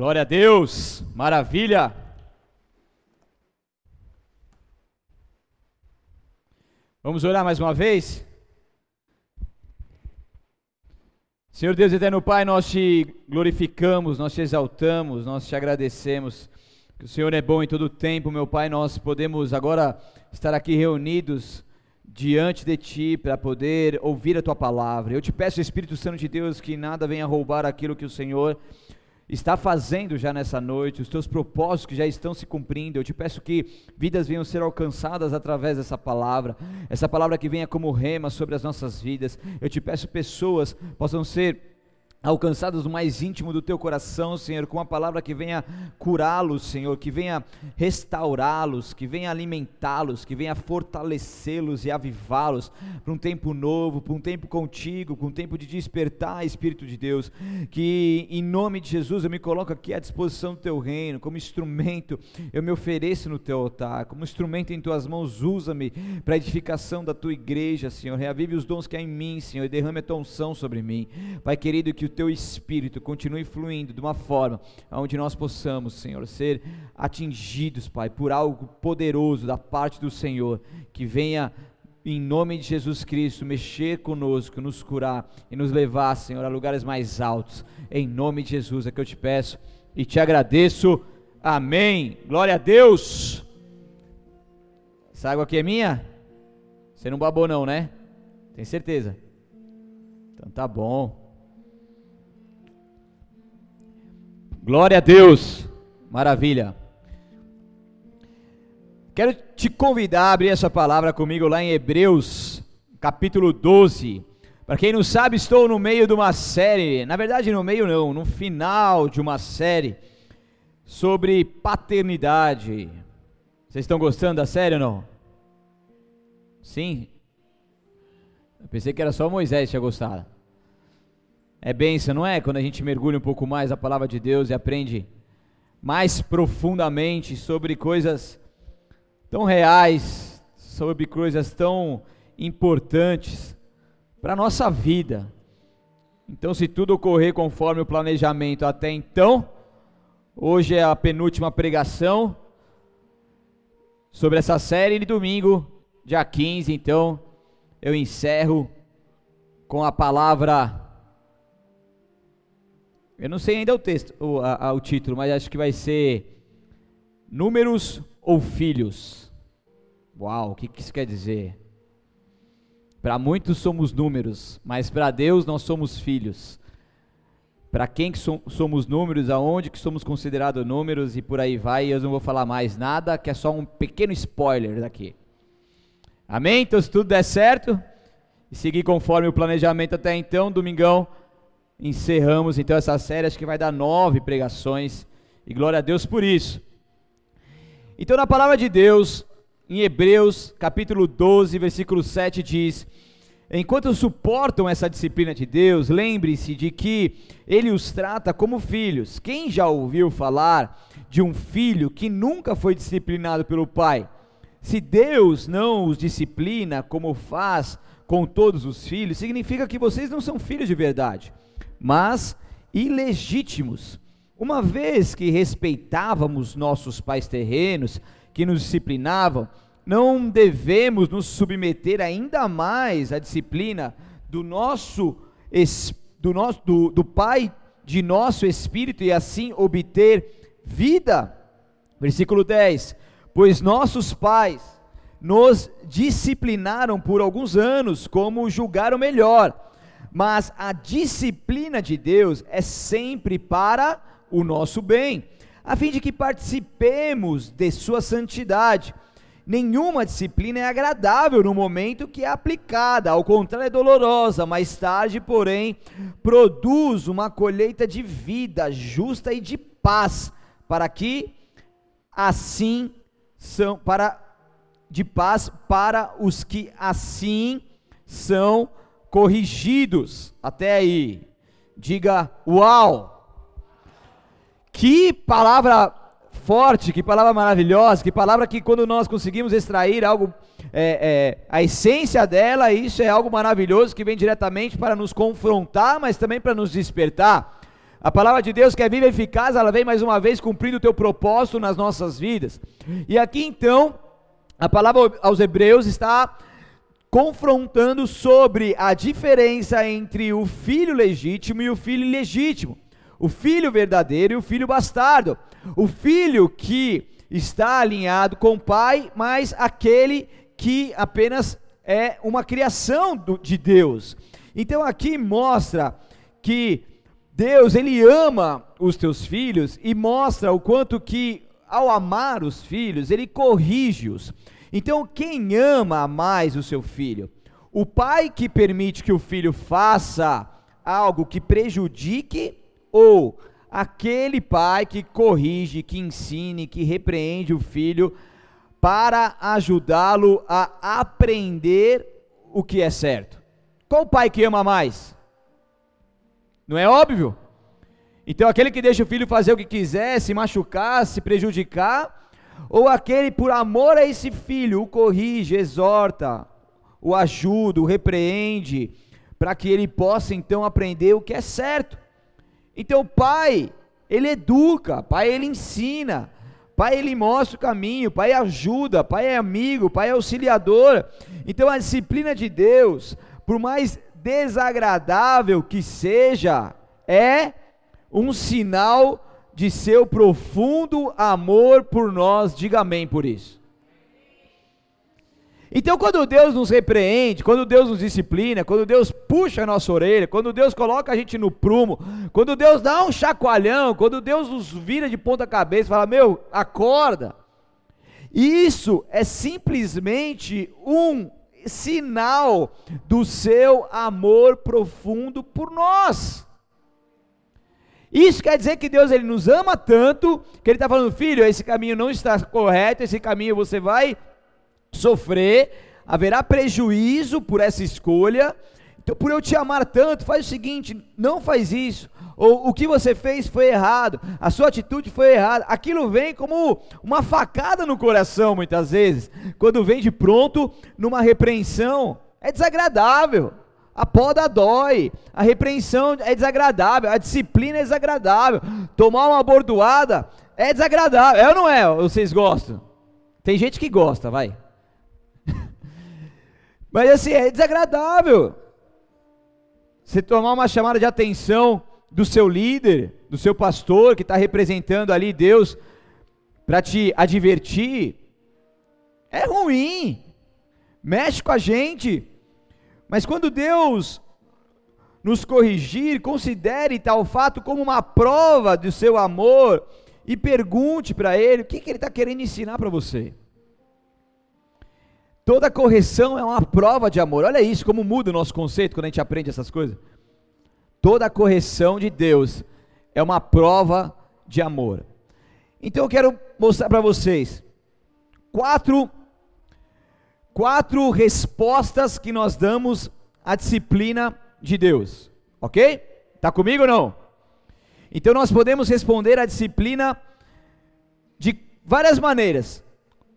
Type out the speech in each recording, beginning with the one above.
Glória a Deus, maravilha. Vamos orar mais uma vez? Senhor Deus eterno Pai, nós te glorificamos, nós te exaltamos, nós te agradecemos. Que o Senhor é bom em todo o tempo, meu Pai. Nós podemos agora estar aqui reunidos diante de Ti para poder ouvir a Tua palavra. Eu te peço, Espírito Santo de Deus, que nada venha roubar aquilo que o Senhor está fazendo já nessa noite, os teus propósitos que já estão se cumprindo. Eu te peço que vidas venham ser alcançadas através dessa palavra, essa palavra que venha como rema sobre as nossas vidas. Eu te peço pessoas possam ser alcançados no mais íntimo do teu coração, Senhor, com uma palavra que venha curá-los, Senhor, que venha restaurá-los, que venha alimentá-los, que venha fortalecê-los e avivá-los para um tempo novo, para um tempo contigo, para um tempo de despertar, Espírito de Deus, que em nome de Jesus eu me coloco aqui à disposição do teu reino, como instrumento, eu me ofereço no teu altar, como instrumento em tuas mãos, usa-me para a edificação da tua igreja, Senhor, reavive os dons que há em mim, Senhor, e derrame a tua unção sobre mim, Pai querido, que o teu espírito continue fluindo de uma forma onde nós possamos, Senhor, ser atingidos, Pai, por algo poderoso da parte do Senhor, que venha em nome de Jesus Cristo, mexer conosco, nos curar e nos levar, Senhor, a lugares mais altos. Em nome de Jesus é que eu te peço e te agradeço. Amém. Glória a Deus. Essa água aqui é minha? Você não babou não, né? Tem certeza? Então tá bom. Glória a Deus. Maravilha. Quero te convidar a abrir essa palavra comigo lá em Hebreus, capítulo 12. Para quem não sabe, estou no meio de uma série, na verdade no meio não, no final de uma série sobre paternidade. Vocês estão gostando da série ou não? Sim? Eu pensei que era só Moisés que tinha gostado. É benção, não é? Quando a gente mergulha um pouco mais na palavra de Deus e aprende mais profundamente sobre coisas tão reais, sobre coisas tão importantes para a nossa vida. Então, se tudo ocorrer conforme o planejamento até então, hoje é a penúltima pregação sobre essa série e domingo, dia 15, então, eu encerro com a palavra eu não sei ainda o texto, o, a, a, o título, mas acho que vai ser Números ou Filhos. Uau, o que, que isso quer dizer? Para muitos somos números, mas para Deus nós somos filhos. Para quem que so, somos números, aonde que somos considerados números e por aí vai, eu não vou falar mais nada, que é só um pequeno spoiler daqui. Amém? Então se tudo der certo e seguir conforme o planejamento até então, domingão encerramos então essa série, acho que vai dar nove pregações, e glória a Deus por isso. Então, na palavra de Deus, em Hebreus, capítulo 12, versículo 7, diz: Enquanto suportam essa disciplina de Deus, lembre-se de que Ele os trata como filhos. Quem já ouviu falar de um filho que nunca foi disciplinado pelo pai? Se Deus não os disciplina como faz com todos os filhos, significa que vocês não são filhos de verdade mas ilegítimos. Uma vez que respeitávamos nossos pais terrenos, que nos disciplinavam, não devemos nos submeter ainda mais à disciplina do nosso do nosso do, do pai de nosso espírito e assim obter vida. Versículo 10. Pois nossos pais nos disciplinaram por alguns anos como julgaram melhor mas a disciplina de Deus é sempre para o nosso bem, a fim de que participemos de sua santidade. Nenhuma disciplina é agradável no momento que é aplicada, ao contrário, é dolorosa. Mais tarde, porém, produz uma colheita de vida justa e de paz, para que assim são para de paz para os que assim são corrigidos. Até aí. Diga uau! Que palavra forte, que palavra maravilhosa, que palavra que quando nós conseguimos extrair algo, é, é, a essência dela, isso é algo maravilhoso que vem diretamente para nos confrontar, mas também para nos despertar. A palavra de Deus que é viva e eficaz, ela vem mais uma vez cumprindo o teu propósito nas nossas vidas. E aqui então, a palavra aos Hebreus está confrontando sobre a diferença entre o filho legítimo e o filho ilegítimo, o filho verdadeiro e o filho bastardo, o filho que está alinhado com o pai, mas aquele que apenas é uma criação do, de Deus. Então aqui mostra que Deus ele ama os teus filhos e mostra o quanto que ao amar os filhos ele corrige-os. Então, quem ama mais o seu filho? O pai que permite que o filho faça algo que prejudique ou aquele pai que corrige, que ensine, que repreende o filho para ajudá-lo a aprender o que é certo? Qual pai que ama mais? Não é óbvio? Então, aquele que deixa o filho fazer o que quiser, se machucar, se prejudicar, ou aquele por amor a esse filho o corrige, exorta, o ajuda, o repreende, para que ele possa então aprender o que é certo. Então, pai, ele educa, pai, ele ensina, pai, ele mostra o caminho, pai, ajuda, pai é amigo, pai é auxiliador. Então, a disciplina de Deus, por mais desagradável que seja, é um sinal de seu profundo amor por nós. Diga amém por isso. Então, quando Deus nos repreende, quando Deus nos disciplina, quando Deus puxa a nossa orelha, quando Deus coloca a gente no prumo, quando Deus dá um chacoalhão, quando Deus nos vira de ponta cabeça e fala: Meu, acorda. Isso é simplesmente um sinal do seu amor profundo por nós. Isso quer dizer que Deus ele nos ama tanto que ele está falando, filho, esse caminho não está correto, esse caminho você vai sofrer, haverá prejuízo por essa escolha. Então, por eu te amar tanto, faz o seguinte: não faz isso. Ou o que você fez foi errado, a sua atitude foi errada. Aquilo vem como uma facada no coração, muitas vezes, quando vem de pronto numa repreensão. É desagradável. A poda dói, a repreensão é desagradável, a disciplina é desagradável, tomar uma bordoada é desagradável, é ou não é? Vocês gostam? Tem gente que gosta, vai. Mas assim, é desagradável. Você tomar uma chamada de atenção do seu líder, do seu pastor que está representando ali Deus para te advertir, é ruim, mexe com a gente. Mas quando Deus nos corrigir, considere tal fato como uma prova do seu amor e pergunte para Ele o que, que Ele está querendo ensinar para você. Toda correção é uma prova de amor. Olha isso, como muda o nosso conceito quando a gente aprende essas coisas. Toda correção de Deus é uma prova de amor. Então eu quero mostrar para vocês quatro quatro respostas que nós damos à disciplina de Deus, ok? Tá comigo ou não? Então nós podemos responder à disciplina de várias maneiras.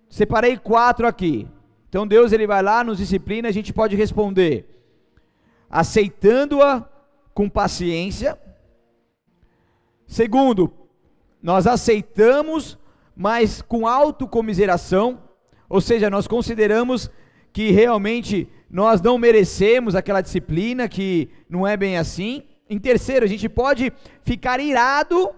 Separei quatro aqui. Então Deus ele vai lá, nos disciplina, a gente pode responder aceitando-a com paciência. Segundo, nós aceitamos, mas com autocomiseração. Ou seja, nós consideramos que realmente nós não merecemos aquela disciplina, que não é bem assim. Em terceiro, a gente pode ficar irado,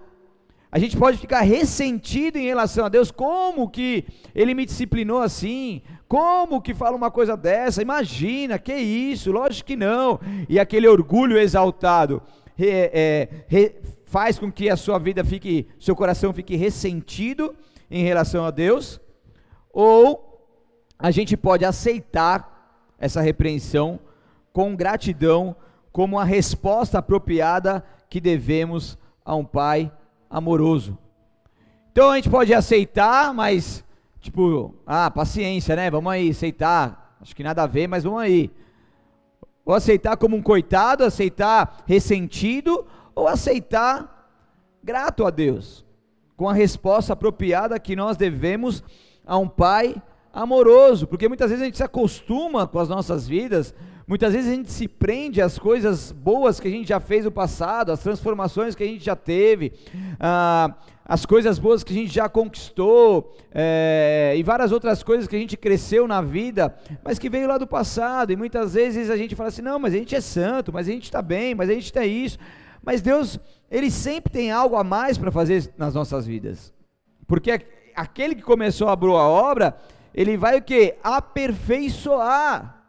a gente pode ficar ressentido em relação a Deus, como que Ele me disciplinou assim? Como que fala uma coisa dessa? Imagina, que isso? Lógico que não. E aquele orgulho exaltado é, é, faz com que a sua vida fique, seu coração fique ressentido em relação a Deus ou a gente pode aceitar essa repreensão com gratidão, como a resposta apropriada que devemos a um pai amoroso. Então a gente pode aceitar, mas tipo, ah, paciência, né? Vamos aí aceitar. Acho que nada a ver, mas vamos aí. Ou aceitar como um coitado, aceitar ressentido, ou aceitar grato a Deus, com a resposta apropriada que nós devemos a um pai amoroso, porque muitas vezes a gente se acostuma com as nossas vidas, Muitas vezes a gente se prende às coisas boas que a gente já fez no passado, às transformações que a gente já teve, ah, as coisas boas que a gente já conquistou, é, e várias outras coisas que a gente cresceu na vida, mas que veio lá do passado. E muitas vezes a gente fala assim: não, mas a gente é santo, mas a gente está bem, mas a gente tem isso. Mas Deus, Ele sempre tem algo a mais para fazer nas nossas vidas, porque aquele que começou a boa obra, ele vai o que? Aperfeiçoar.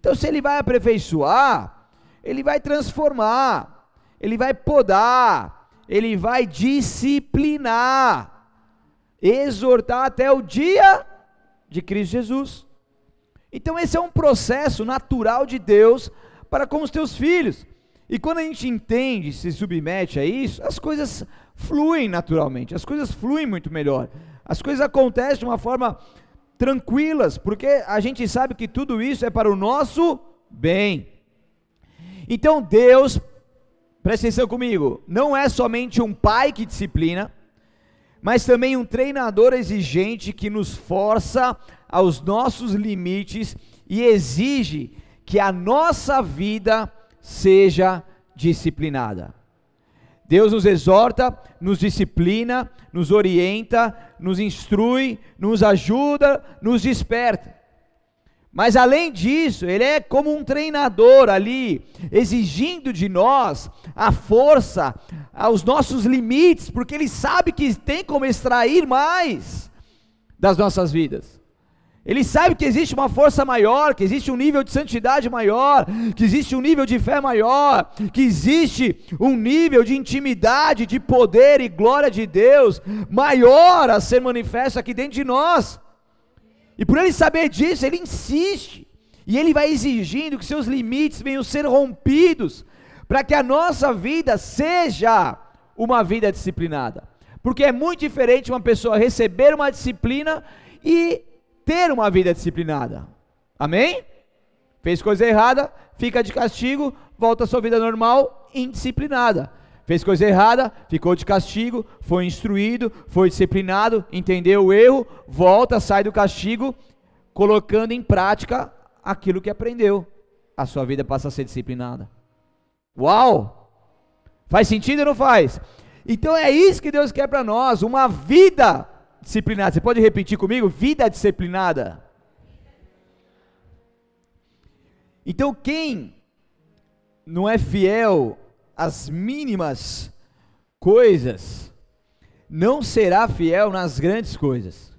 Então, se ele vai aperfeiçoar, ele vai transformar, ele vai podar, ele vai disciplinar, exortar até o dia de Cristo Jesus. Então, esse é um processo natural de Deus para com os teus filhos. E quando a gente entende, se submete a isso, as coisas fluem naturalmente, as coisas fluem muito melhor. As coisas acontecem de uma forma tranquilas, porque a gente sabe que tudo isso é para o nosso bem. Então Deus, presta atenção comigo, não é somente um pai que disciplina, mas também um treinador exigente que nos força aos nossos limites e exige que a nossa vida seja disciplinada. Deus nos exorta, nos disciplina, nos orienta, nos instrui, nos ajuda, nos desperta. Mas além disso, Ele é como um treinador ali, exigindo de nós a força, aos nossos limites, porque Ele sabe que tem como extrair mais das nossas vidas. Ele sabe que existe uma força maior, que existe um nível de santidade maior, que existe um nível de fé maior, que existe um nível de intimidade, de poder e glória de Deus maior a ser manifesto aqui dentro de nós. E por ele saber disso, ele insiste. E ele vai exigindo que seus limites venham ser rompidos, para que a nossa vida seja uma vida disciplinada. Porque é muito diferente uma pessoa receber uma disciplina e ter uma vida disciplinada. Amém? Fez coisa errada, fica de castigo, volta à sua vida normal, indisciplinada. Fez coisa errada, ficou de castigo, foi instruído, foi disciplinado, entendeu o erro, volta, sai do castigo, colocando em prática aquilo que aprendeu. A sua vida passa a ser disciplinada. Uau! Faz sentido ou não faz? Então é isso que Deus quer para nós, uma vida disciplinada. Você pode repetir comigo? Vida disciplinada. Então, quem não é fiel às mínimas coisas, não será fiel nas grandes coisas.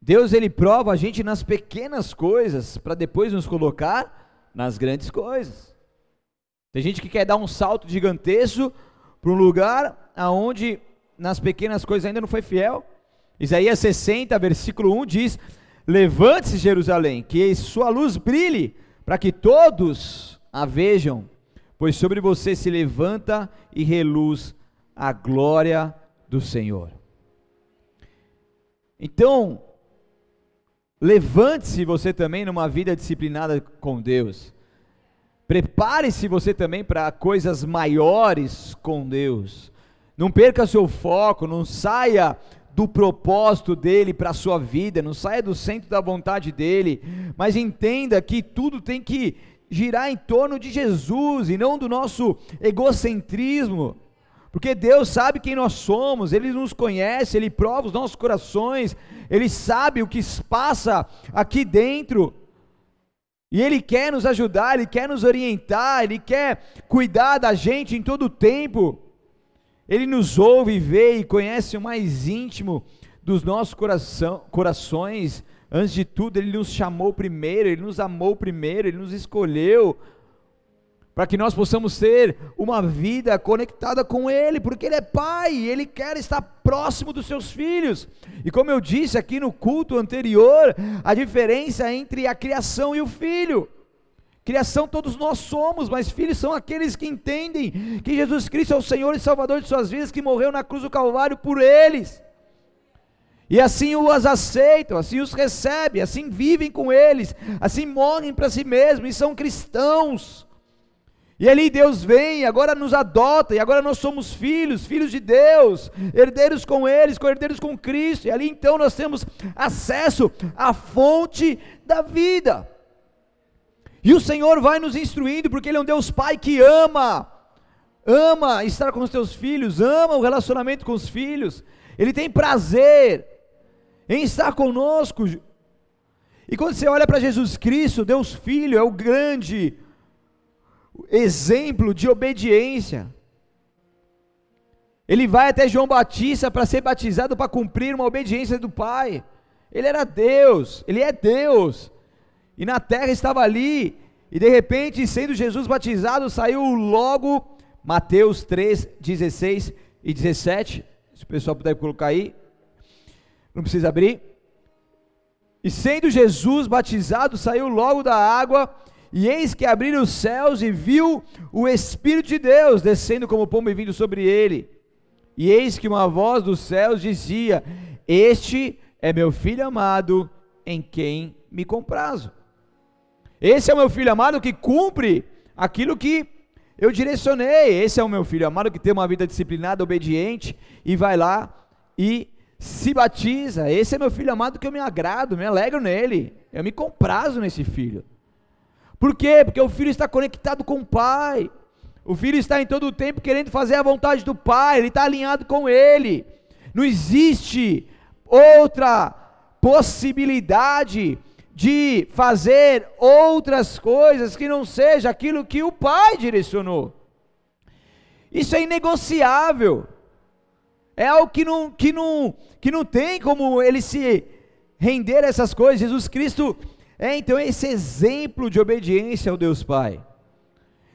Deus ele prova a gente nas pequenas coisas para depois nos colocar nas grandes coisas. Tem gente que quer dar um salto gigantesco para um lugar aonde nas pequenas coisas ainda não foi fiel. Isaías 60, versículo 1 diz: Levante-se, Jerusalém, que sua luz brilhe, para que todos a vejam, pois sobre você se levanta e reluz a glória do Senhor. Então, levante-se você também numa vida disciplinada com Deus. Prepare-se você também para coisas maiores com Deus. Não perca seu foco, não saia do propósito dele para a sua vida, não saia do centro da vontade dele, mas entenda que tudo tem que girar em torno de Jesus e não do nosso egocentrismo. Porque Deus sabe quem nós somos, Ele nos conhece, Ele prova os nossos corações, Ele sabe o que passa aqui dentro, e Ele quer nos ajudar, Ele quer nos orientar, Ele quer cuidar da gente em todo o tempo. Ele nos ouve, vê e conhece o mais íntimo dos nossos coração, corações. Antes de tudo, Ele nos chamou primeiro, Ele nos amou primeiro, Ele nos escolheu para que nós possamos ter uma vida conectada com Ele, porque Ele é Pai, Ele quer estar próximo dos seus filhos. E como eu disse aqui no culto anterior, a diferença entre a criação e o filho. Criação todos nós somos, mas filhos são aqueles que entendem que Jesus Cristo é o Senhor e Salvador de suas vidas, que morreu na cruz do Calvário por eles. E assim os aceitam, assim os recebem, assim vivem com eles, assim morrem para si mesmos e são cristãos. E ali Deus vem, agora nos adota, e agora nós somos filhos, filhos de Deus, herdeiros com eles, herdeiros com Cristo, e ali então nós temos acesso à fonte da vida. E o Senhor vai nos instruindo, porque Ele é um Deus Pai que ama, ama estar com os teus filhos, ama o relacionamento com os filhos, Ele tem prazer em estar conosco. E quando você olha para Jesus Cristo, Deus Filho é o grande exemplo de obediência. Ele vai até João Batista para ser batizado para cumprir uma obediência do Pai. Ele era Deus, ele é Deus. E na terra estava ali, e de repente, sendo Jesus batizado, saiu logo Mateus 3, 16 e 17. Se o pessoal puder colocar aí, não precisa abrir. E sendo Jesus batizado, saiu logo da água, e eis que abriram os céus e viu o Espírito de Deus descendo como pombo e vindo sobre ele. E eis que uma voz dos céus dizia: Este é meu filho amado, em quem me comprazo. Esse é o meu filho amado que cumpre aquilo que eu direcionei. Esse é o meu filho amado que tem uma vida disciplinada, obediente e vai lá e se batiza. Esse é meu filho amado que eu me agrado, me alegro nele. Eu me comprazo nesse filho. Por quê? Porque o filho está conectado com o pai. O filho está em todo o tempo querendo fazer a vontade do pai, ele está alinhado com ele. Não existe outra possibilidade de fazer outras coisas que não seja aquilo que o pai direcionou. Isso é inegociável. É algo que não, que não, que não tem como ele se render a essas coisas. Jesus Cristo é então esse exemplo de obediência ao Deus Pai.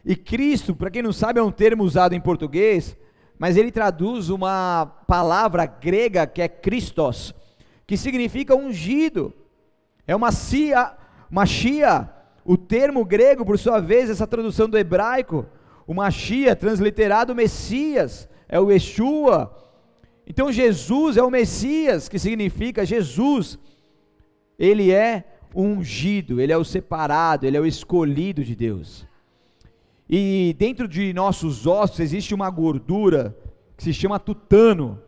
E Cristo, para quem não sabe, é um termo usado em português, mas ele traduz uma palavra grega que é Christos, que significa ungido. É uma cia, uma chia. O termo grego, por sua vez, essa tradução do hebraico, uma chia, transliterado Messias, é o Yeshua, então Jesus é o Messias, que significa Jesus, ele é o ungido, ele é o separado, ele é o escolhido de Deus. E dentro de nossos ossos existe uma gordura que se chama tutano.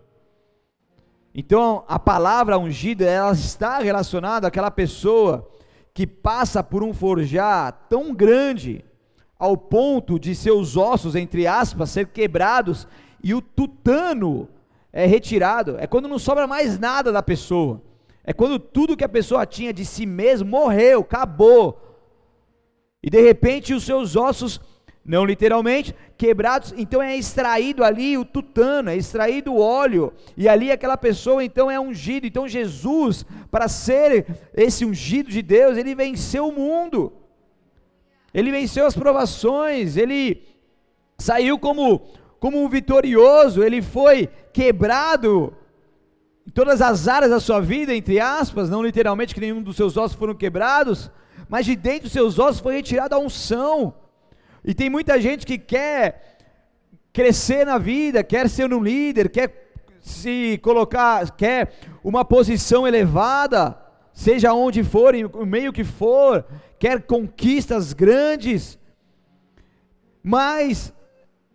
Então, a palavra ungido, ela está relacionada àquela pessoa que passa por um forjar tão grande ao ponto de seus ossos, entre aspas, ser quebrados e o tutano é retirado, é quando não sobra mais nada da pessoa. É quando tudo que a pessoa tinha de si mesmo morreu, acabou. E de repente os seus ossos, não literalmente, quebrados, então é extraído ali o tutano, é extraído o óleo, e ali aquela pessoa então é ungido. Então Jesus, para ser esse ungido de Deus, ele venceu o mundo. Ele venceu as provações, ele saiu como como um vitorioso, ele foi quebrado em todas as áreas da sua vida, entre aspas, não literalmente que nenhum dos seus ossos foram quebrados, mas de dentro dos seus ossos foi retirada a unção. E tem muita gente que quer crescer na vida, quer ser um líder, quer se colocar, quer uma posição elevada, seja onde for, em meio que for, quer conquistas grandes, mas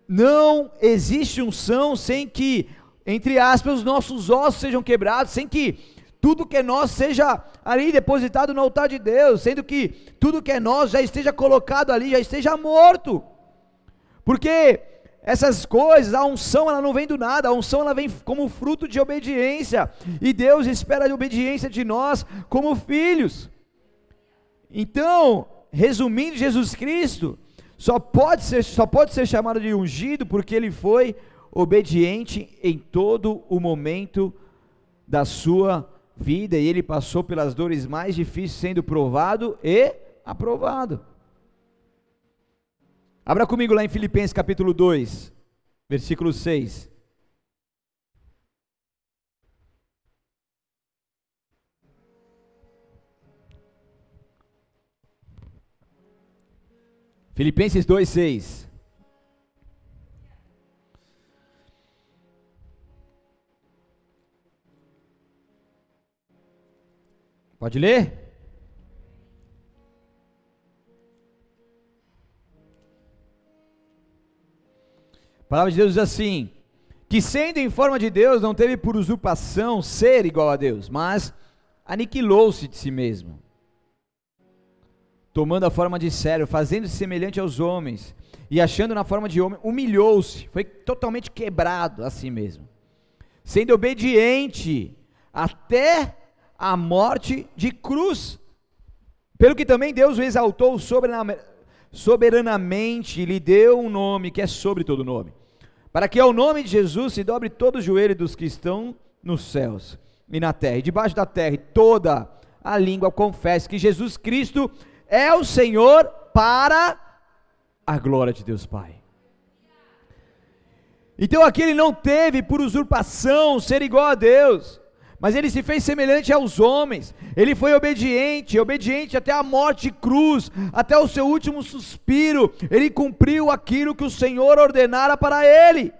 não existe unção sem que, entre aspas, os nossos ossos sejam quebrados, sem que tudo que é nosso seja ali depositado no altar de Deus, sendo que tudo que é nosso já esteja colocado ali, já esteja morto. Porque essas coisas, a unção ela não vem do nada, a unção ela vem como fruto de obediência, e Deus espera a obediência de nós como filhos. Então, resumindo, Jesus Cristo, só pode ser, só pode ser chamado de ungido porque ele foi obediente em todo o momento da sua vida e ele passou pelas dores mais difíceis, sendo provado e aprovado. Abra comigo lá em Filipenses capítulo 2, versículo 6. Filipenses 2,6. Pode ler? A palavra de Deus diz assim: que sendo em forma de Deus, não teve por usurpação ser igual a Deus, mas aniquilou-se de si mesmo tomando a forma de servo, fazendo-se semelhante aos homens, e achando na forma de homem, humilhou-se, foi totalmente quebrado a si mesmo, sendo obediente até a morte de cruz. Pelo que também Deus o exaltou soberanamente lhe deu um nome que é sobre todo nome, para que ao nome de Jesus se dobre todo o joelho dos que estão nos céus e na terra, e debaixo da terra, e toda a língua confesse que Jesus Cristo é o Senhor para a glória de Deus Pai. Então aqui ele não teve por usurpação ser igual a Deus, mas ele se fez semelhante aos homens, ele foi obediente, obediente até a morte cruz, até o seu último suspiro, ele cumpriu aquilo que o Senhor ordenara para ele.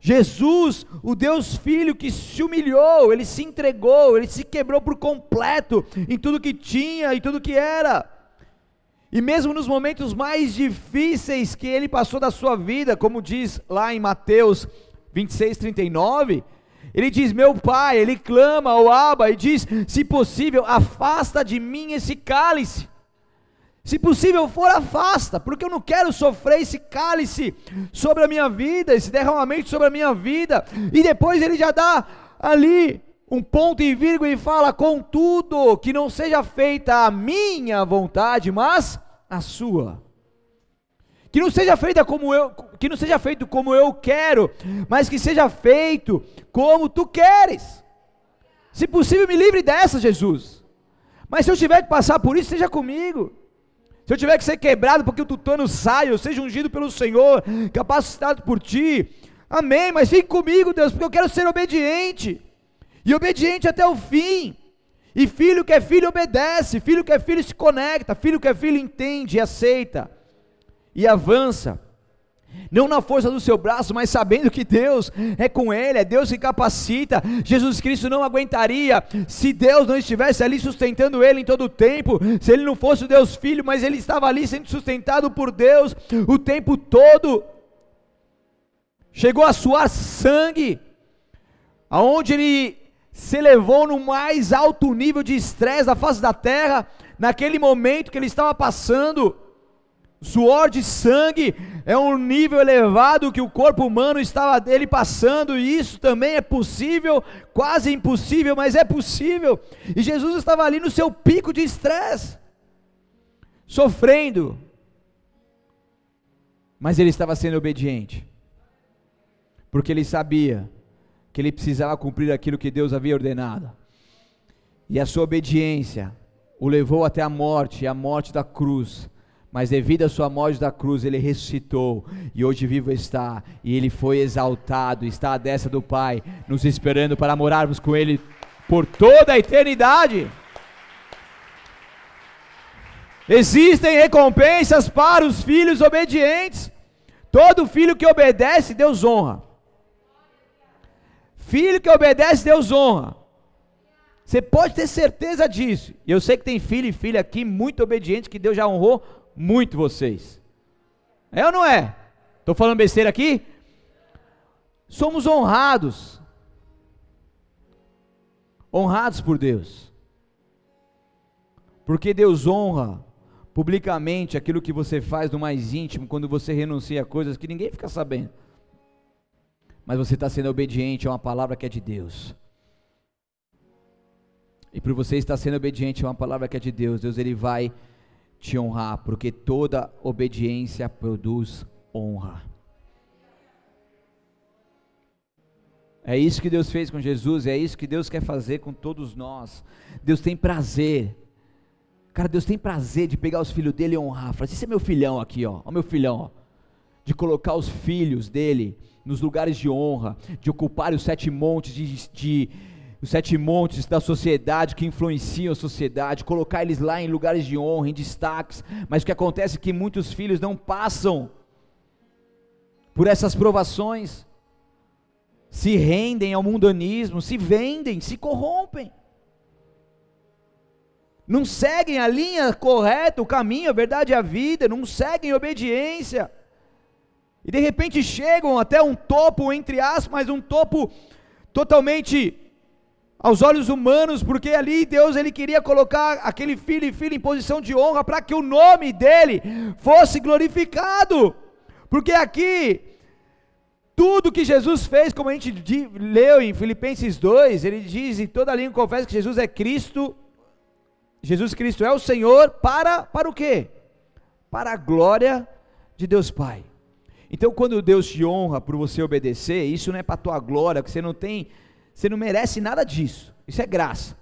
Jesus, o Deus Filho que se humilhou, ele se entregou, ele se quebrou por completo em tudo que tinha e tudo que era. E mesmo nos momentos mais difíceis que ele passou da sua vida, como diz lá em Mateus 26, 39, ele diz: Meu pai, ele clama ao Abba e diz: Se possível, afasta de mim esse cálice. Se possível for, afasta, porque eu não quero sofrer esse cálice sobre a minha vida, esse derramamento sobre a minha vida. E depois ele já dá ali um ponto e vírgula e fala: Contudo, que não seja feita a minha vontade, mas a sua. Que não seja feita como eu, que não seja feito como eu quero, mas que seja feito como tu queres. Se possível, me livre dessa, Jesus. Mas se eu tiver que passar por isso, seja comigo. Se eu tiver que ser quebrado porque o tutano saia, eu seja ungido pelo Senhor, capacitado por ti. Amém, mas fique comigo, Deus, porque eu quero ser obediente. E obediente até o fim. E filho que é filho obedece, filho que é filho se conecta, filho que é filho entende e aceita. E avança não na força do seu braço, mas sabendo que Deus é com ele, é Deus que capacita. Jesus Cristo não aguentaria se Deus não estivesse ali sustentando ele em todo o tempo, se ele não fosse o Deus Filho, mas ele estava ali sendo sustentado por Deus o tempo todo. Chegou a suar sangue, aonde ele se elevou no mais alto nível de estresse da face da terra, naquele momento que ele estava passando Suor de sangue é um nível elevado que o corpo humano estava dele passando, e isso também é possível, quase impossível, mas é possível. E Jesus estava ali no seu pico de estresse, sofrendo, mas ele estava sendo obediente, porque ele sabia que ele precisava cumprir aquilo que Deus havia ordenado, e a sua obediência o levou até a morte, a morte da cruz mas devido à sua morte da cruz, ele ressuscitou e hoje vivo está, e ele foi exaltado, está à destra do Pai, nos esperando para morarmos com ele por toda a eternidade. Existem recompensas para os filhos obedientes. Todo filho que obedece, Deus honra. Filho que obedece, Deus honra. Você pode ter certeza disso. Eu sei que tem filho e filha aqui muito obediente que Deus já honrou muito vocês. É ou não é? Estou falando besteira aqui? Somos honrados. Honrados por Deus. Porque Deus honra publicamente aquilo que você faz no mais íntimo, quando você renuncia a coisas que ninguém fica sabendo. Mas você está sendo obediente a uma palavra que é de Deus. E por você estar sendo obediente a uma palavra que é de Deus, Deus ele vai te honrar, porque toda obediência produz honra. É isso que Deus fez com Jesus, é isso que Deus quer fazer com todos nós. Deus tem prazer. Cara, Deus tem prazer de pegar os filhos dele e honrar. Fala, esse é meu filhão aqui, ó. Ó meu filhão, ó. De colocar os filhos dele nos lugares de honra, de ocupar os sete montes de, de os sete montes da sociedade que influenciam a sociedade, colocar eles lá em lugares de honra, em destaques, mas o que acontece é que muitos filhos não passam por essas provações, se rendem ao mundanismo, se vendem, se corrompem, não seguem a linha correta, o caminho, a verdade e a vida, não seguem obediência, e de repente chegam até um topo, entre aspas, mas um topo totalmente aos olhos humanos, porque ali Deus ele queria colocar aquele filho e filha em posição de honra para que o nome dele fosse glorificado. Porque aqui tudo que Jesus fez, como a gente leu em Filipenses 2, ele diz em toda a língua confessa que Jesus é Cristo, Jesus Cristo é o Senhor para para o quê? Para a glória de Deus Pai. Então, quando Deus te honra por você obedecer, isso não é para tua glória, que você não tem, você não merece nada disso. Isso é graça.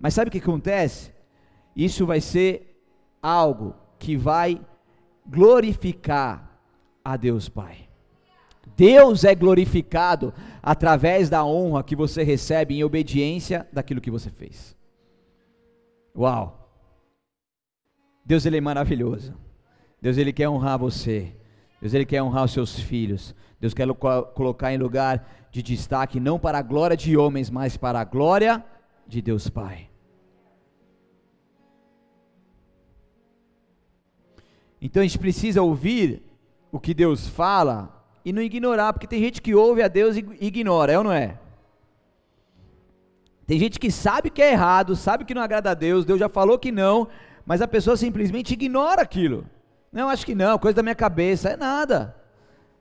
Mas sabe o que acontece? Isso vai ser algo que vai glorificar a Deus Pai. Deus é glorificado através da honra que você recebe em obediência daquilo que você fez. Uau! Deus ele é maravilhoso. Deus ele quer honrar você. Deus ele quer honrar os seus filhos. Deus quer colocar em lugar de destaque não para a glória de homens, mas para a glória de Deus Pai. Então a gente precisa ouvir o que Deus fala e não ignorar, porque tem gente que ouve a Deus e ignora, é ou não é? Tem gente que sabe que é errado, sabe que não agrada a Deus, Deus já falou que não, mas a pessoa simplesmente ignora aquilo. Não, acho que não, coisa da minha cabeça. É nada.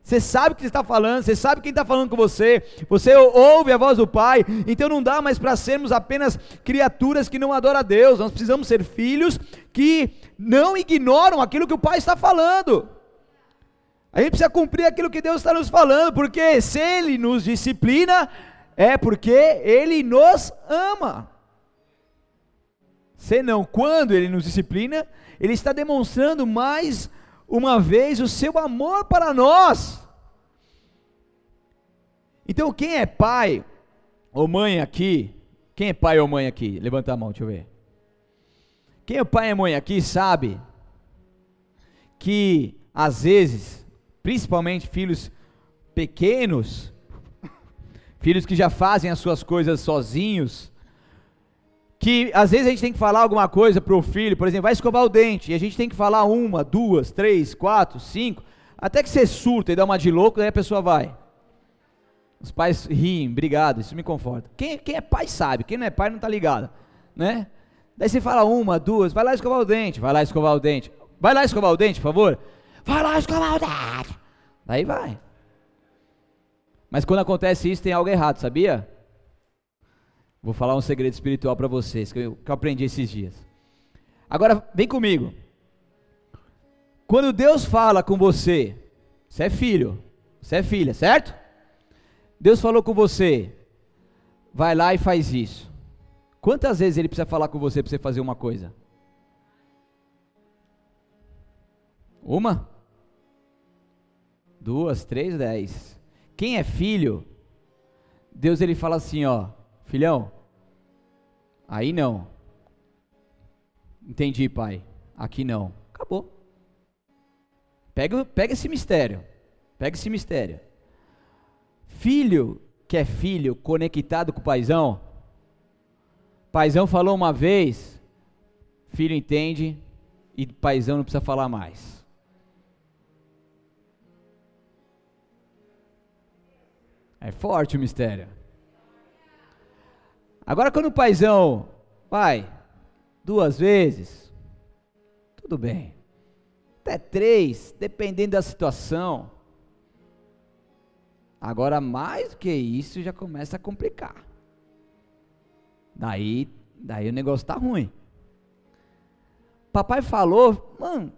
Você sabe o que está falando, você sabe quem está falando com você, você ouve a voz do Pai, então não dá mais para sermos apenas criaturas que não adoram a Deus, nós precisamos ser filhos que não ignoram aquilo que o Pai está falando. A gente precisa cumprir aquilo que Deus está nos falando, porque se Ele nos disciplina, é porque Ele nos ama. Senão, quando Ele nos disciplina, ele está demonstrando mais uma vez o seu amor para nós. Então, quem é pai ou mãe aqui? Quem é pai ou mãe aqui? Levanta a mão, deixa eu ver. Quem é pai e mãe aqui sabe que às vezes, principalmente filhos pequenos, filhos que já fazem as suas coisas sozinhos, que às vezes a gente tem que falar alguma coisa para o filho, por exemplo, vai escovar o dente, e a gente tem que falar uma, duas, três, quatro, cinco, até que você surta e dá uma de louco, daí a pessoa vai. Os pais riem, obrigado, isso me conforta. Quem, quem é pai sabe, quem não é pai não está ligado, né? Daí você fala uma, duas, vai lá escovar o dente, vai lá escovar o dente, vai lá escovar o dente, por favor, vai lá escovar o dente, daí vai. Mas quando acontece isso tem algo errado, sabia? Vou falar um segredo espiritual para vocês que eu, que eu aprendi esses dias. Agora, vem comigo. Quando Deus fala com você, você é filho, você é filha, certo? Deus falou com você, vai lá e faz isso. Quantas vezes ele precisa falar com você para você fazer uma coisa? Uma? Duas, três, dez. Quem é filho, Deus ele fala assim, ó, filhão, aí não. Entendi, pai. Aqui não. Acabou. Pega, pega esse mistério. Pega esse mistério. Filho que é filho conectado com o paizão. Paizão falou uma vez, filho entende e paizão não precisa falar mais. É forte o mistério. Agora quando o paizão vai duas vezes, tudo bem. Até três, dependendo da situação. Agora mais do que isso já começa a complicar. Daí, daí o negócio tá ruim. Papai falou, mano.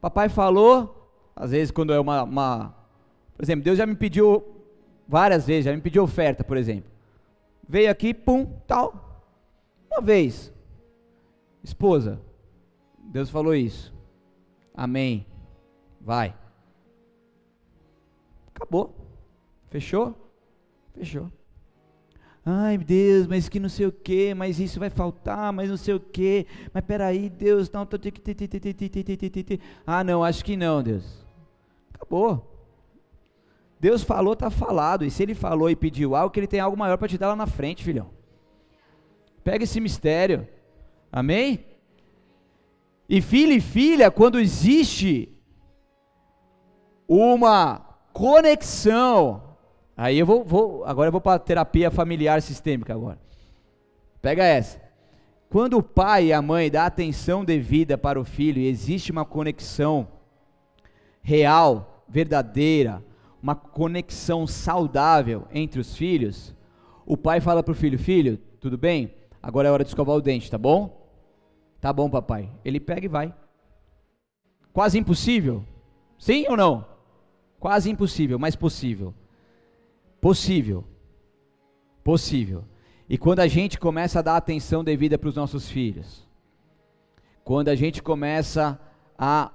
Papai falou, às vezes quando é uma, uma por exemplo, Deus já me pediu Várias vezes, já me pediu oferta, por exemplo. Veio aqui, pum, tal. Uma vez. Esposa, Deus falou isso. Amém. Vai. Acabou. Fechou? Fechou. Ai, Deus, mas que não sei o que, mas isso vai faltar, mas não sei o que. Mas peraí, Deus, não. Ah, não, acho que não, Deus. Acabou. Deus falou, está falado. E se ele falou e pediu algo, que ele tem algo maior para te dar lá na frente, filhão. Pega esse mistério. Amém? E filho e filha, quando existe uma conexão Aí eu vou, vou agora eu vou para terapia familiar sistêmica agora. Pega essa. Quando o pai e a mãe dão atenção devida para o filho e existe uma conexão real, verdadeira, uma conexão saudável entre os filhos, o pai fala para o filho: Filho, tudo bem? Agora é hora de escovar o dente, tá bom? Tá bom, papai. Ele pega e vai. Quase impossível? Sim ou não? Quase impossível, mas possível. Possível. Possível. E quando a gente começa a dar atenção devida para os nossos filhos, quando a gente começa a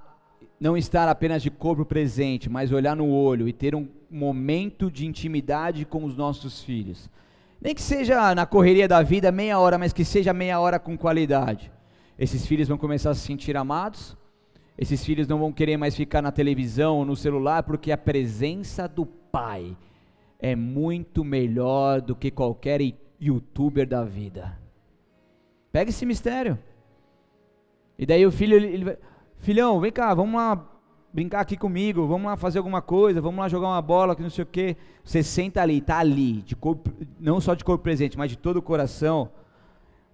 não estar apenas de corpo presente, mas olhar no olho e ter um momento de intimidade com os nossos filhos, nem que seja na correria da vida meia hora, mas que seja meia hora com qualidade, esses filhos vão começar a se sentir amados, esses filhos não vão querer mais ficar na televisão ou no celular, porque a presença do pai é muito melhor do que qualquer youtuber da vida. Pega esse mistério. E daí o filho, ele, ele filhão, vem cá, vamos lá brincar aqui comigo, vamos lá fazer alguma coisa, vamos lá jogar uma bola, que não sei o quê. Você senta ali, está ali, de corpo, não só de corpo presente, mas de todo o coração.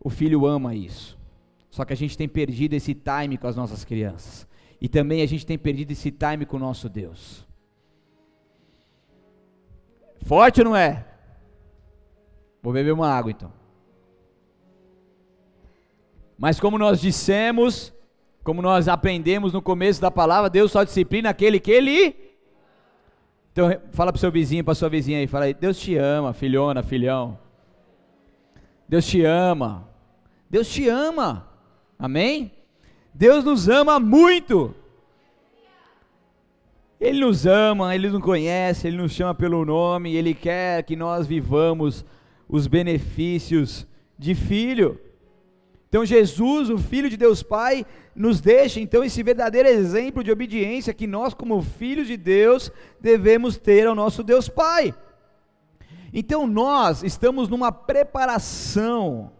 O filho ama isso. Só que a gente tem perdido esse time com as nossas crianças. E também a gente tem perdido esse time com o nosso Deus. Forte ou não é? Vou beber uma água então. Mas como nós dissemos, como nós aprendemos no começo da palavra, Deus só disciplina aquele que Ele. Então fala para o seu vizinho, para sua vizinha aí, fala aí, Deus te ama, filhona, filhão. Deus te ama. Deus te ama. Amém? Deus nos ama muito. Ele nos ama, Ele nos conhece, Ele nos chama pelo nome, Ele quer que nós vivamos os benefícios de filho. Então Jesus, o filho de Deus Pai, nos deixa então esse verdadeiro exemplo de obediência que nós como filhos de Deus devemos ter ao nosso Deus Pai. Então nós estamos numa preparação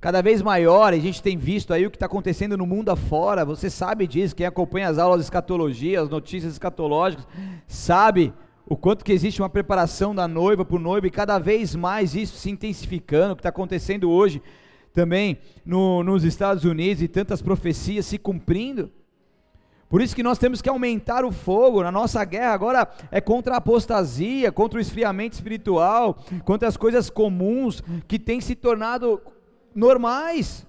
cada vez maior, a gente tem visto aí o que está acontecendo no mundo afora, você sabe disso, quem acompanha as aulas de escatologia, as notícias escatológicas, sabe o quanto que existe uma preparação da noiva para o noivo e cada vez mais isso se intensificando, o que está acontecendo hoje também no, nos Estados Unidos e tantas profecias se cumprindo. Por isso que nós temos que aumentar o fogo. Na nossa guerra agora é contra a apostasia, contra o esfriamento espiritual, contra as coisas comuns que têm se tornado normais.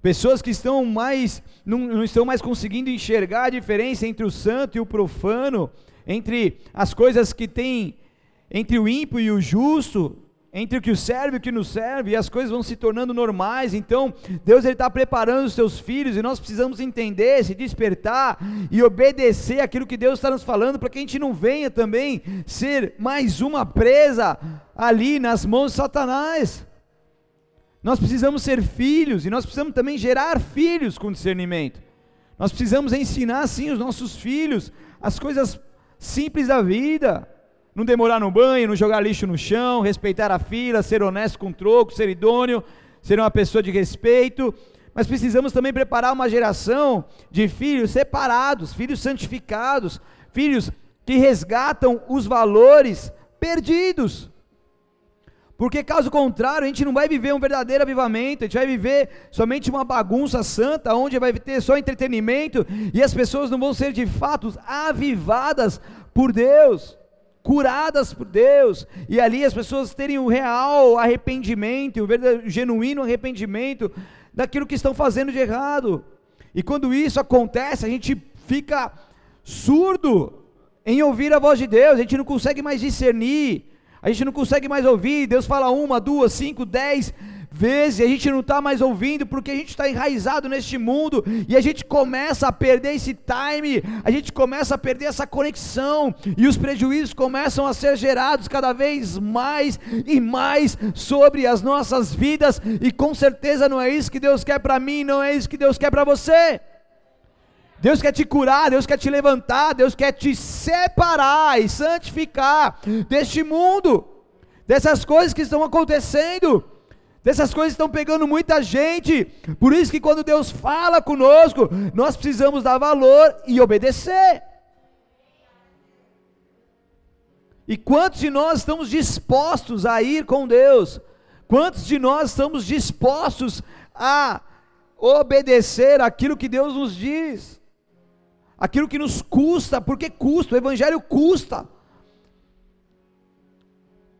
Pessoas que estão mais não, não estão mais conseguindo enxergar a diferença entre o santo e o profano entre as coisas que tem, entre o ímpio e o justo, entre o que o serve e o que nos serve, e as coisas vão se tornando normais. Então, Deus está preparando os seus filhos, e nós precisamos entender, se despertar e obedecer aquilo que Deus está nos falando, para que a gente não venha também ser mais uma presa ali nas mãos de Satanás. Nós precisamos ser filhos, e nós precisamos também gerar filhos com discernimento. Nós precisamos ensinar, sim, os nossos filhos as coisas simples da vida. Não demorar no banho, não jogar lixo no chão, respeitar a fila, ser honesto com troco, ser idôneo, ser uma pessoa de respeito. Mas precisamos também preparar uma geração de filhos separados, filhos santificados, filhos que resgatam os valores perdidos. Porque caso contrário, a gente não vai viver um verdadeiro avivamento, a gente vai viver somente uma bagunça santa, onde vai ter só entretenimento e as pessoas não vão ser de fato avivadas por Deus, curadas por Deus, e ali as pessoas terem o real arrependimento, o verdadeiro, genuíno arrependimento daquilo que estão fazendo de errado. E quando isso acontece, a gente fica surdo em ouvir a voz de Deus, a gente não consegue mais discernir a gente não consegue mais ouvir, Deus fala uma, duas, cinco, dez vezes, a gente não está mais ouvindo, porque a gente está enraizado neste mundo, e a gente começa a perder esse time, a gente começa a perder essa conexão, e os prejuízos começam a ser gerados cada vez mais e mais sobre as nossas vidas, e com certeza não é isso que Deus quer para mim, não é isso que Deus quer para você. Deus quer te curar, Deus quer te levantar, Deus quer te separar e santificar deste mundo, dessas coisas que estão acontecendo, dessas coisas estão pegando muita gente. Por isso que quando Deus fala conosco, nós precisamos dar valor e obedecer. E quantos de nós estamos dispostos a ir com Deus? Quantos de nós estamos dispostos a obedecer aquilo que Deus nos diz? Aquilo que nos custa, porque custa, o Evangelho custa.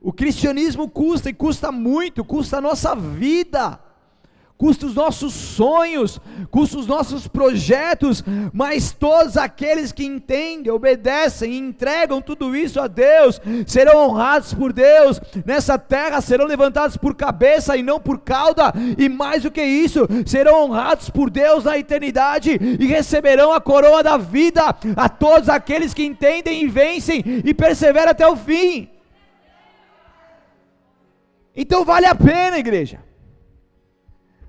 O cristianismo custa e custa muito, custa a nossa vida custa os nossos sonhos, custa os nossos projetos, mas todos aqueles que entendem, obedecem e entregam tudo isso a Deus, serão honrados por Deus, nessa terra serão levantados por cabeça e não por cauda, e mais do que isso, serão honrados por Deus na eternidade e receberão a coroa da vida a todos aqueles que entendem e vencem e perseveram até o fim. Então vale a pena, igreja.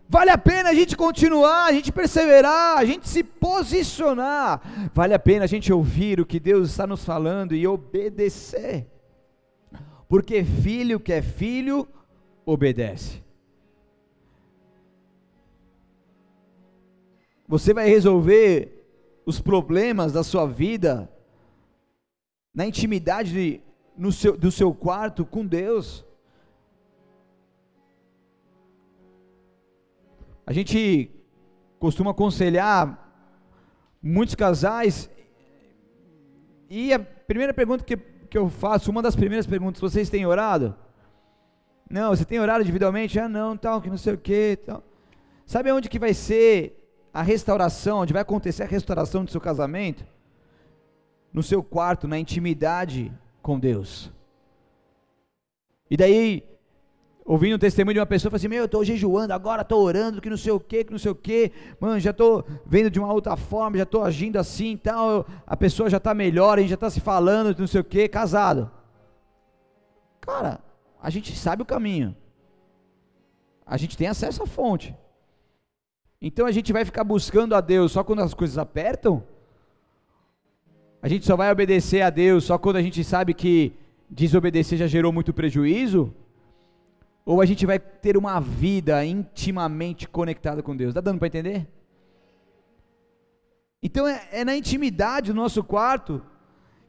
Vale a pena a gente continuar, a gente perseverar, a gente se posicionar. Vale a pena a gente ouvir o que Deus está nos falando e obedecer. Porque filho que é filho, obedece. Você vai resolver os problemas da sua vida na intimidade no seu, do seu quarto com Deus. A gente costuma aconselhar muitos casais, e a primeira pergunta que, que eu faço, uma das primeiras perguntas, vocês têm orado? Não, você tem orado individualmente? Ah, não, tal, que não sei o que, tal. Sabe onde que vai ser a restauração, onde vai acontecer a restauração do seu casamento? No seu quarto, na intimidade com Deus. E daí, ouvindo o testemunho de uma pessoa, falei assim, meu, eu estou jejuando, agora estou orando, que não sei o que, que não sei o que, mano, já estou vendo de uma outra forma, já estou agindo assim e tal, a pessoa já está melhor, a gente já está se falando, não sei o que, casado. Cara, a gente sabe o caminho, a gente tem acesso à fonte, então a gente vai ficar buscando a Deus só quando as coisas apertam? A gente só vai obedecer a Deus só quando a gente sabe que desobedecer já gerou muito prejuízo? Ou a gente vai ter uma vida intimamente conectada com Deus. Está dando para entender? Então é, é, na intimidade do nosso quarto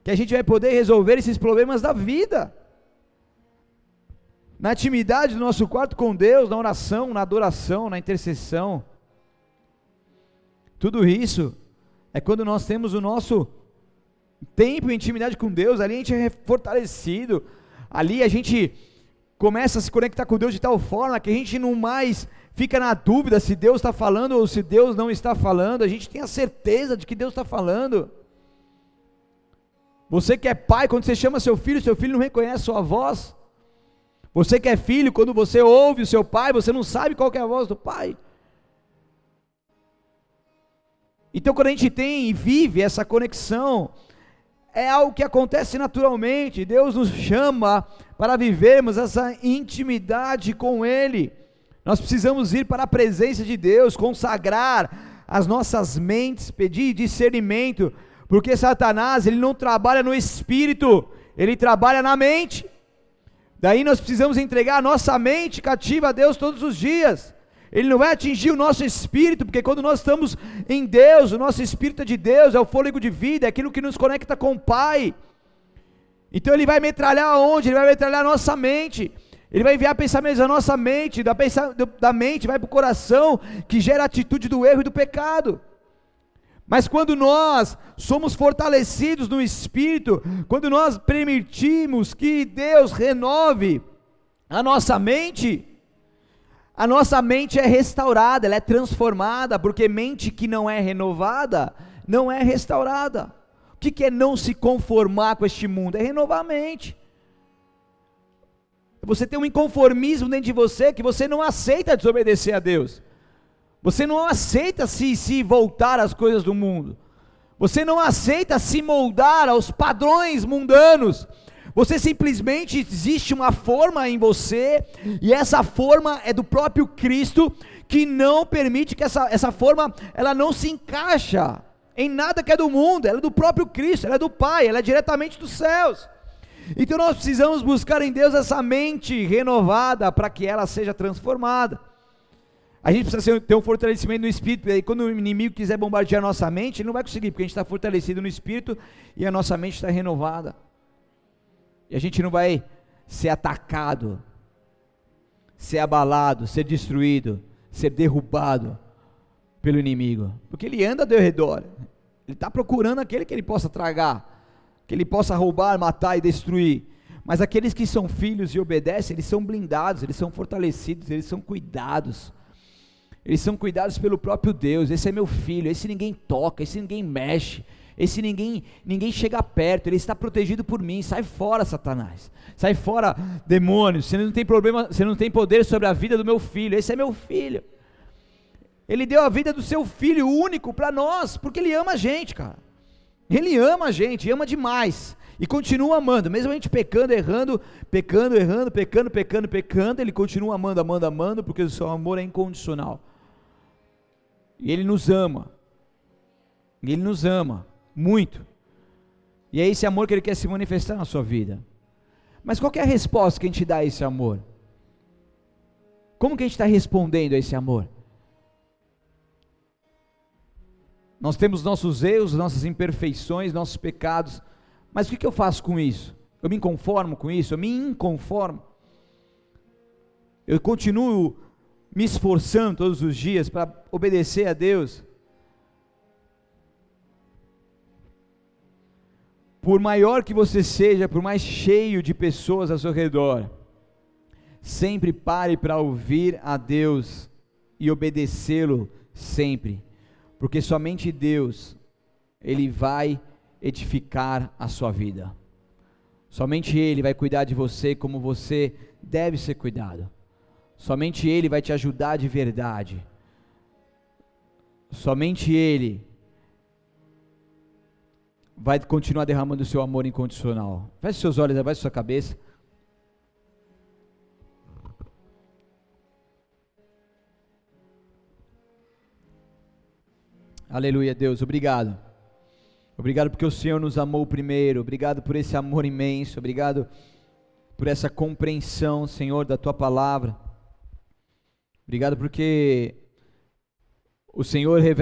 que a gente vai poder resolver esses problemas da vida. Na intimidade do nosso quarto com Deus, na oração, na adoração, na intercessão. Tudo isso é quando nós temos o nosso tempo em intimidade com Deus, ali a gente é fortalecido, ali a gente começa a se conectar com Deus de tal forma que a gente não mais fica na dúvida se Deus está falando ou se Deus não está falando, a gente tem a certeza de que Deus está falando. Você que é pai, quando você chama seu filho, seu filho não reconhece sua voz. Você que é filho, quando você ouve o seu pai, você não sabe qual é a voz do pai. Então, quando a gente tem e vive essa conexão, é algo que acontece naturalmente. Deus nos chama para vivermos essa intimidade com Ele. Nós precisamos ir para a presença de Deus, consagrar as nossas mentes, pedir discernimento, porque Satanás ele não trabalha no espírito, ele trabalha na mente. Daí nós precisamos entregar a nossa mente cativa a Deus todos os dias. Ele não vai atingir o nosso espírito, porque quando nós estamos em Deus, o nosso espírito é de Deus, é o fôlego de vida, é aquilo que nos conecta com o Pai. Então ele vai metralhar onde? Ele vai metralhar a nossa mente. Ele vai enviar pensamentos da nossa mente, da, da mente vai para o coração, que gera a atitude do erro e do pecado. Mas quando nós somos fortalecidos no Espírito, quando nós permitimos que Deus renove a nossa mente, a nossa mente é restaurada, ela é transformada, porque mente que não é renovada não é restaurada. O que é não se conformar com este mundo? É renovar a mente. Você tem um inconformismo dentro de você que você não aceita desobedecer a Deus. Você não aceita se, se voltar às coisas do mundo. Você não aceita se moldar aos padrões mundanos. Você simplesmente existe uma forma em você, e essa forma é do próprio Cristo, que não permite que essa, essa forma ela não se encaixa em nada que é do mundo, ela é do próprio Cristo, ela é do Pai, ela é diretamente dos céus. Então nós precisamos buscar em Deus essa mente renovada para que ela seja transformada. A gente precisa ter um fortalecimento no espírito, e aí quando o inimigo quiser bombardear a nossa mente, ele não vai conseguir, porque a gente está fortalecido no espírito e a nossa mente está renovada. E a gente não vai ser atacado, ser abalado, ser destruído, ser derrubado pelo inimigo, porque ele anda ao redor, ele está procurando aquele que ele possa tragar, que ele possa roubar, matar e destruir. Mas aqueles que são filhos e obedecem, eles são blindados, eles são fortalecidos, eles são cuidados. Eles são cuidados pelo próprio Deus. Esse é meu filho, esse ninguém toca, esse ninguém mexe, esse ninguém ninguém chega perto, ele está protegido por mim. Sai fora, Satanás. Sai fora, demônios. Você não tem problema, você não tem poder sobre a vida do meu filho. Esse é meu filho. Ele deu a vida do seu filho único para nós, porque ele ama a gente, cara. Ele ama a gente, ama demais. E continua amando, mesmo a gente pecando, errando, pecando, errando, pecando, pecando, pecando, ele continua amando, amando, amando, porque o seu amor é incondicional. E ele nos ama. Ele nos ama muito. E é esse amor que ele quer se manifestar na sua vida. Mas qual é a resposta que a gente dá a esse amor? Como que a gente está respondendo a esse amor? Nós temos nossos erros, nossas imperfeições, nossos pecados, mas o que, que eu faço com isso? Eu me conformo com isso? Eu me inconformo? Eu continuo me esforçando todos os dias para obedecer a Deus? Por maior que você seja, por mais cheio de pessoas ao seu redor, sempre pare para ouvir a Deus e obedecê-lo sempre porque somente Deus, Ele vai edificar a sua vida. Somente Ele vai cuidar de você como você deve ser cuidado. Somente Ele vai te ajudar de verdade. Somente Ele vai continuar derramando o seu amor incondicional. Feche seus olhos, abaixe sua cabeça. Aleluia, Deus, obrigado. Obrigado porque o Senhor nos amou primeiro. Obrigado por esse amor imenso. Obrigado por essa compreensão, Senhor, da tua palavra. Obrigado porque o Senhor revela